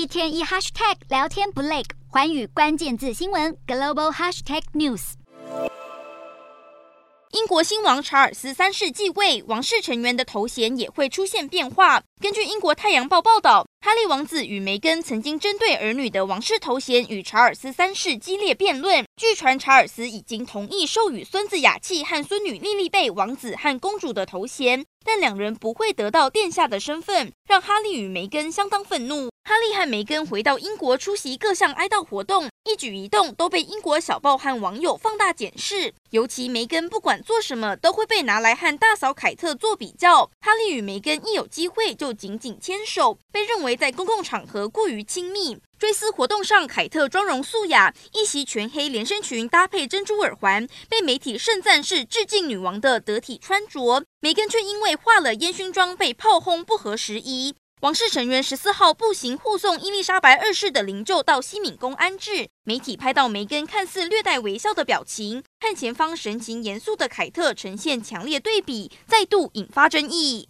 一天一 hashtag 聊天不累，寰宇关键字新闻 global hashtag news。英国新王查尔斯三世继位，王室成员的头衔也会出现变化。根据英国《太阳报》报道，哈利王子与梅根曾经针对儿女的王室头衔与查尔斯三世激烈辩论。据传，查尔斯已经同意授予孙子雅契和孙女莉莉贝王子和公主的头衔，但两人不会得到殿下的身份，让哈利与梅根相当愤怒。哈利和梅根回到英国出席各项哀悼活动，一举一动都被英国小报和网友放大检视。尤其梅根不管做什么都会被拿来和大嫂凯特做比较。哈利与梅根一有机会就紧紧牵手，被认为在公共场合过于亲密。追思活动上，凯特妆容素雅，一袭全黑连身裙搭配珍珠耳环，被媒体盛赞是致敬女王的得体穿着。梅根却因为化了烟熏妆被炮轰，不合时宜。王室成员十四号步行护送伊丽莎白二世的灵柩到西敏宫安置。媒体拍到梅根看似略带微笑的表情，和前方神情严肃的凯特呈现强烈对比，再度引发争议。